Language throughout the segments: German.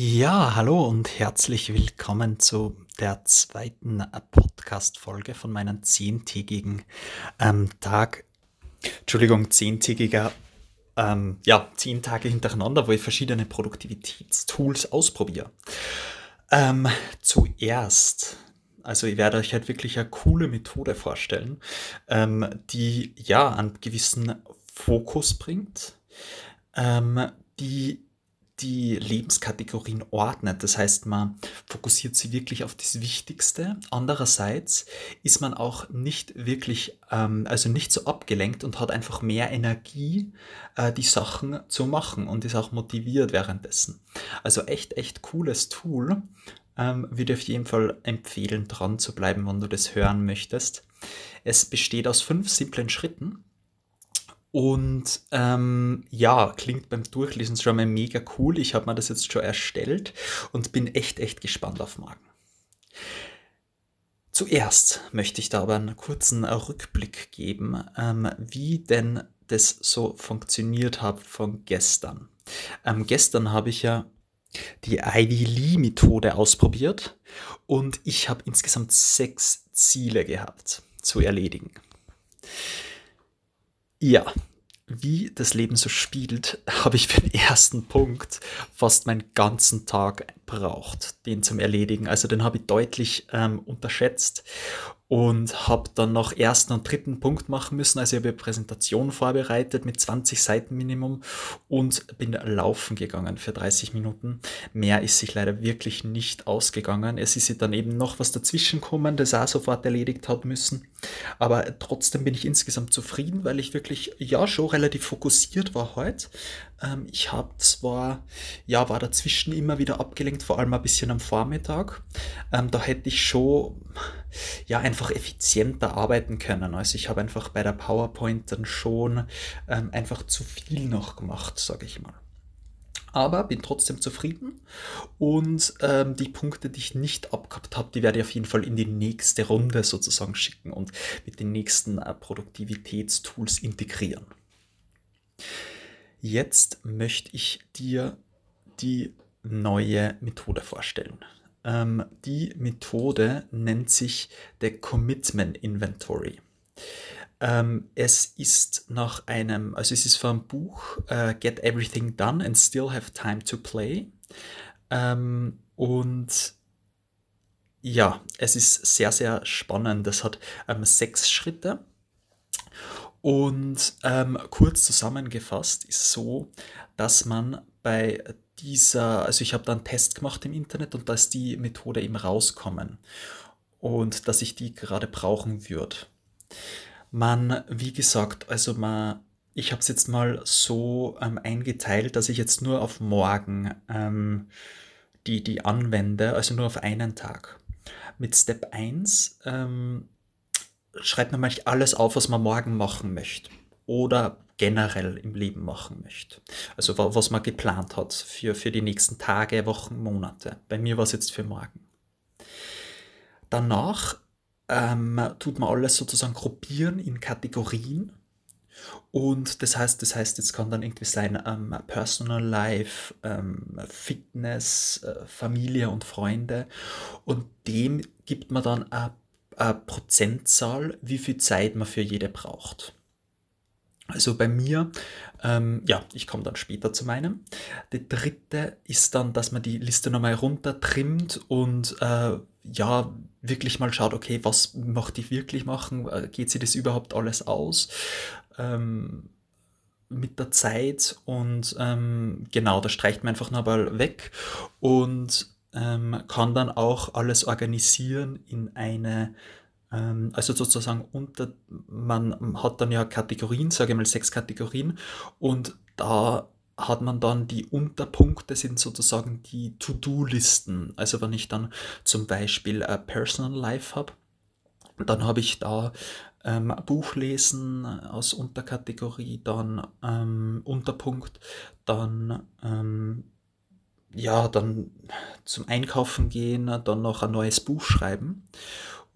Ja, hallo und herzlich willkommen zu der zweiten Podcast-Folge von meinem zehntägigen ähm, Tag. Entschuldigung, zehntägiger, ähm, ja, zehn Tage hintereinander, wo ich verschiedene Produktivitätstools ausprobiere. Ähm, zuerst, also ich werde euch halt wirklich eine coole Methode vorstellen, ähm, die ja einen gewissen Fokus bringt, ähm, die die Lebenskategorien ordnet. Das heißt, man fokussiert sie wirklich auf das Wichtigste. Andererseits ist man auch nicht wirklich, ähm, also nicht so abgelenkt und hat einfach mehr Energie, äh, die Sachen zu machen und ist auch motiviert währenddessen. Also echt, echt cooles Tool. Ähm, würde auf jeden Fall empfehlen, dran zu bleiben, wenn du das hören möchtest. Es besteht aus fünf simplen Schritten und ähm, ja, klingt beim Durchlesen schon mal mega cool. Ich habe mir das jetzt schon erstellt und bin echt, echt gespannt auf morgen. Zuerst möchte ich da aber einen kurzen Rückblick geben, ähm, wie denn das so funktioniert hat von gestern. Ähm, gestern habe ich ja die Ivy Lee Methode ausprobiert und ich habe insgesamt sechs Ziele gehabt zu erledigen. Ja, wie das Leben so spielt, habe ich für den ersten Punkt fast meinen ganzen Tag braucht, den zum Erledigen. Also den habe ich deutlich ähm, unterschätzt und habe dann noch ersten und dritten Punkt machen müssen. Also ich habe eine Präsentation vorbereitet mit 20 Seiten Minimum und bin laufen gegangen für 30 Minuten. Mehr ist sich leider wirklich nicht ausgegangen. Es ist dann eben noch was dazwischen gekommen, das auch sofort erledigt hat müssen. Aber trotzdem bin ich insgesamt zufrieden, weil ich wirklich ja schon relativ fokussiert war heute. Ähm, ich habe zwar, ja, war dazwischen immer wieder abgelenkt, vor allem ein bisschen am Vormittag. Ähm, da hätte ich schon, ja, einfach effizienter arbeiten können. Also ich habe einfach bei der PowerPoint dann schon ähm, einfach zu viel noch gemacht, sage ich mal aber bin trotzdem zufrieden. Und ähm, die Punkte, die ich nicht abgehabt habe, die werde ich auf jeden Fall in die nächste Runde sozusagen schicken und mit den nächsten äh, Produktivitätstools integrieren. Jetzt möchte ich dir die neue Methode vorstellen. Ähm, die Methode nennt sich der Commitment Inventory. Ähm, es ist nach einem, also es ist vom Buch uh, Get Everything Done and Still Have Time to Play. Ähm, und ja, es ist sehr, sehr spannend. Das hat ähm, sechs Schritte und ähm, kurz zusammengefasst ist so, dass man bei dieser, also ich habe da einen Test gemacht im Internet und da ist die Methode eben rauskommen und dass ich die gerade brauchen würde. Man, wie gesagt, also man, ich habe es jetzt mal so ähm, eingeteilt, dass ich jetzt nur auf morgen ähm, die, die anwende, also nur auf einen Tag. Mit Step 1 ähm, schreibt man manchmal alles auf, was man morgen machen möchte oder generell im Leben machen möchte. Also was man geplant hat für, für die nächsten Tage, Wochen, Monate. Bei mir war es jetzt für morgen. Danach ähm, tut man alles sozusagen gruppieren in Kategorien. Und das heißt, das heißt, jetzt kann dann irgendwie sein ähm, Personal Life, ähm, Fitness, äh, Familie und Freunde. Und dem gibt man dann ein eine Prozentzahl, wie viel Zeit man für jede braucht. Also bei mir, ähm, ja, ich komme dann später zu meinem. Der dritte ist dann, dass man die Liste nochmal runtertrimmt und äh, ja, wirklich mal schaut, okay, was möchte ich wirklich machen? Äh, geht sich das überhaupt alles aus? Ähm, mit der Zeit und ähm, genau, da streicht man einfach nochmal weg und ähm, kann dann auch alles organisieren in eine, ähm, also sozusagen unter, man hat dann ja Kategorien, sage ich mal sechs Kategorien und da hat man dann die Unterpunkte sind sozusagen die To-Do-Listen. Also wenn ich dann zum Beispiel äh, Personal Life habe, dann habe ich da ähm, Buchlesen aus Unterkategorie, dann ähm, Unterpunkt, dann ähm, ja, dann zum Einkaufen gehen, dann noch ein neues Buch schreiben.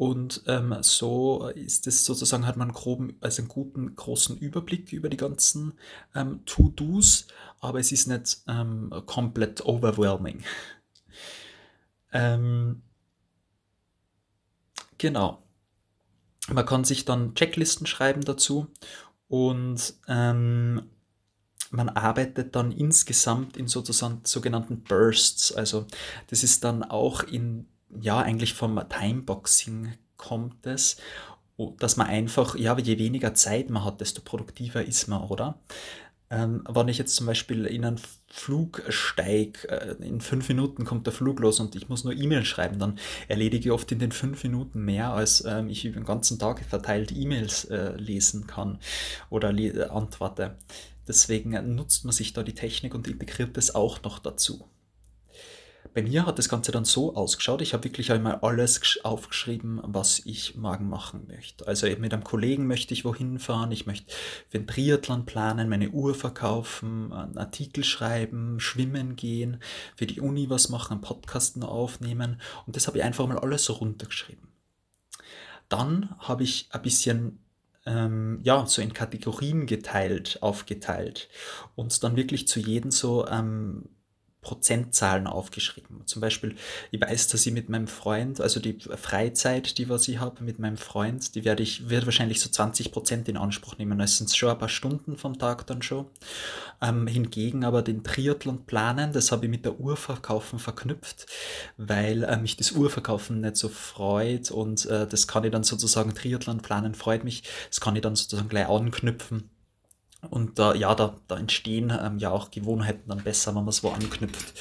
Und ähm, so ist es sozusagen, hat man groben, also einen guten, großen Überblick über die ganzen ähm, To-Dos, aber es ist nicht ähm, komplett overwhelming. Ähm, genau. Man kann sich dann Checklisten schreiben dazu und ähm, man arbeitet dann insgesamt in sozusagen sogenannten Bursts. Also das ist dann auch in, ja, eigentlich vom Timeboxing kommt es, dass man einfach, ja, je weniger Zeit man hat, desto produktiver ist man, oder? Ähm, wenn ich jetzt zum Beispiel in einen Flug steige, äh, in fünf Minuten kommt der Flug los und ich muss nur E-Mail schreiben, dann erledige ich oft in den fünf Minuten mehr, als ähm, ich über den ganzen Tag verteilt E-Mails äh, lesen kann oder le äh, antworte. Deswegen nutzt man sich da die Technik und integriert es auch noch dazu. Bei mir hat das Ganze dann so ausgeschaut, ich habe wirklich einmal alles aufgeschrieben, was ich morgen machen möchte. Also mit einem Kollegen möchte ich wohin fahren, ich möchte für den Triathlon planen, meine Uhr verkaufen, einen Artikel schreiben, schwimmen gehen, für die Uni was machen, einen Podcast aufnehmen und das habe ich einfach mal alles so runtergeschrieben. Dann habe ich ein bisschen ähm, ja, so in Kategorien geteilt, aufgeteilt und dann wirklich zu jedem so ähm, Prozentzahlen aufgeschrieben. Zum Beispiel, ich weiß, dass ich mit meinem Freund, also die Freizeit, die was ich habe mit meinem Freund, die werde ich, wird wahrscheinlich so 20 Prozent in Anspruch nehmen. Das sind schon ein paar Stunden vom Tag dann schon. Ähm, hingegen aber den Triathlon planen, das habe ich mit der Uhrverkaufen verknüpft, weil äh, mich das Uhrverkaufen nicht so freut und äh, das kann ich dann sozusagen, Triathlon planen freut mich, das kann ich dann sozusagen gleich anknüpfen und da, ja, da, da entstehen ähm, ja auch Gewohnheiten dann besser, wenn man es wo anknüpft.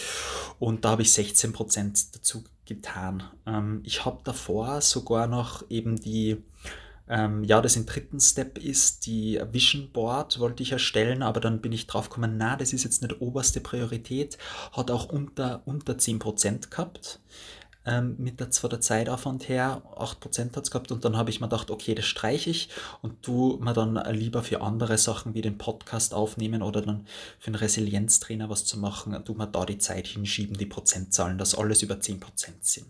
Und da habe ich 16% dazu getan. Ähm, ich habe davor sogar noch eben die, ähm, ja, das im dritten Step ist, die Vision Board wollte ich erstellen, aber dann bin ich drauf gekommen, na, das ist jetzt nicht oberste Priorität, hat auch unter, unter 10% gehabt ähm, mit der, zwar der Zeitaufwand her, 8% hat es gehabt und dann habe ich mir gedacht, okay, das streiche ich und tu mir dann lieber für andere Sachen wie den Podcast aufnehmen oder dann für einen Resilienztrainer was zu machen, tu mir da die Zeit hinschieben, die Prozentzahlen, dass alles über 10% sind.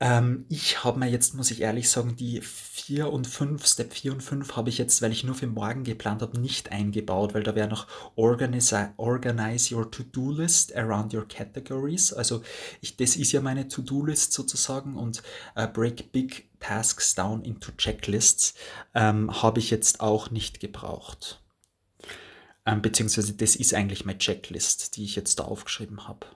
Ähm, ich habe mir jetzt, muss ich ehrlich sagen, die 4 und 5, Step 4 und 5 habe ich jetzt, weil ich nur für morgen geplant habe, nicht eingebaut, weil da wäre noch organize, organize your To-Do-List around your categories. Also ich, das ist ja meine To-Do-List sozusagen und uh, break big tasks down into checklists ähm, habe ich jetzt auch nicht gebraucht. Ähm, beziehungsweise das ist eigentlich meine Checklist, die ich jetzt da aufgeschrieben habe.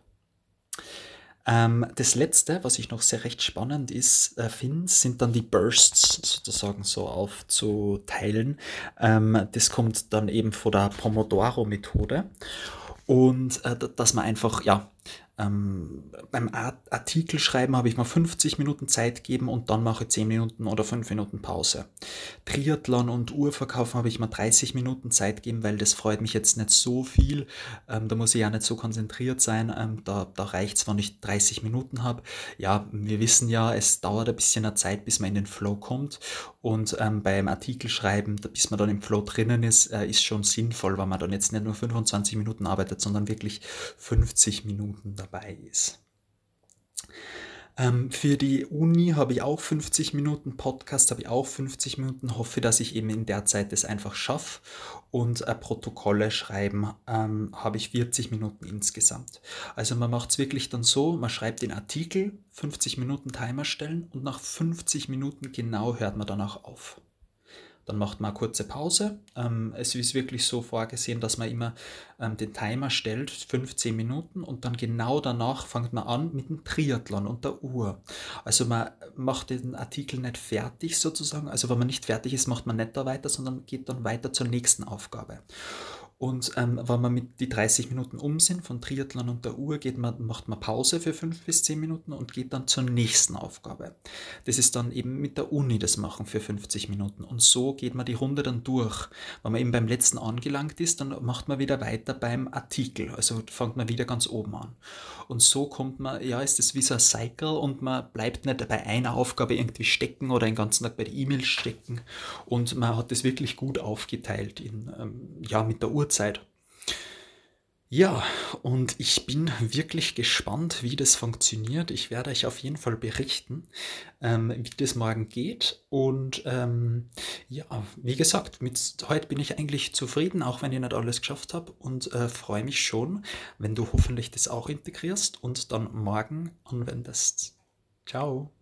Ähm, das letzte, was ich noch sehr recht spannend ist, äh, finde, sind dann die Bursts sozusagen so aufzuteilen. Ähm, das kommt dann eben von der Pomodoro-Methode. Und äh, dass man einfach, ja, ähm, beim Artikel schreiben habe ich mal 50 Minuten Zeit gegeben und dann mache ich 10 Minuten oder 5 Minuten Pause. Triathlon und Uhrverkaufen habe ich mal 30 Minuten Zeit gegeben, weil das freut mich jetzt nicht so viel. Ähm, da muss ich ja nicht so konzentriert sein. Ähm, da da reicht es, wenn ich 30 Minuten habe. Ja, wir wissen ja, es dauert ein bisschen eine Zeit, bis man in den Flow kommt. Und ähm, beim Artikel schreiben, bis man dann im Flow drinnen ist, äh, ist schon sinnvoll, weil man dann jetzt nicht nur 25 Minuten arbeitet, sondern wirklich 50 Minuten dabei ist. Ähm, für die Uni habe ich auch 50 Minuten Podcast, habe ich auch 50 Minuten. Hoffe, dass ich eben in der Zeit das einfach schaffe. Und äh, Protokolle schreiben ähm, habe ich 40 Minuten insgesamt. Also man macht es wirklich dann so, man schreibt den Artikel, 50 Minuten Timer stellen und nach 50 Minuten genau hört man dann auch auf. Dann macht man eine kurze Pause. Ähm, es ist wirklich so vorgesehen, dass man immer ähm, den Timer stellt, 15 Minuten, und dann genau danach fängt man an mit dem Triathlon und der Uhr. Also man macht den Artikel nicht fertig sozusagen. Also wenn man nicht fertig ist, macht man nicht da weiter, sondern geht dann weiter zur nächsten Aufgabe. Und ähm, wenn man mit die 30 Minuten um sind von Triathlon und der Uhr, geht man, macht man Pause für 5 bis 10 Minuten und geht dann zur nächsten Aufgabe. Das ist dann eben mit der Uni das machen für 50 Minuten. Und so geht man die Runde dann durch. Wenn man eben beim letzten angelangt ist, dann macht man wieder weiter beim Artikel. Also fängt man wieder ganz oben an. Und so kommt man, ja, ist das wie so ein Cycle und man bleibt nicht bei einer Aufgabe irgendwie stecken oder den ganzen Tag bei der E-Mail stecken. Und man hat das wirklich gut aufgeteilt in, ähm, ja, mit der Uhrzeit. Ja, und ich bin wirklich gespannt, wie das funktioniert. Ich werde euch auf jeden Fall berichten, ähm, wie das morgen geht. Und ähm, ja, wie gesagt, mit heute bin ich eigentlich zufrieden, auch wenn ich nicht alles geschafft habe und äh, freue mich schon, wenn du hoffentlich das auch integrierst und dann morgen anwendest. Ciao.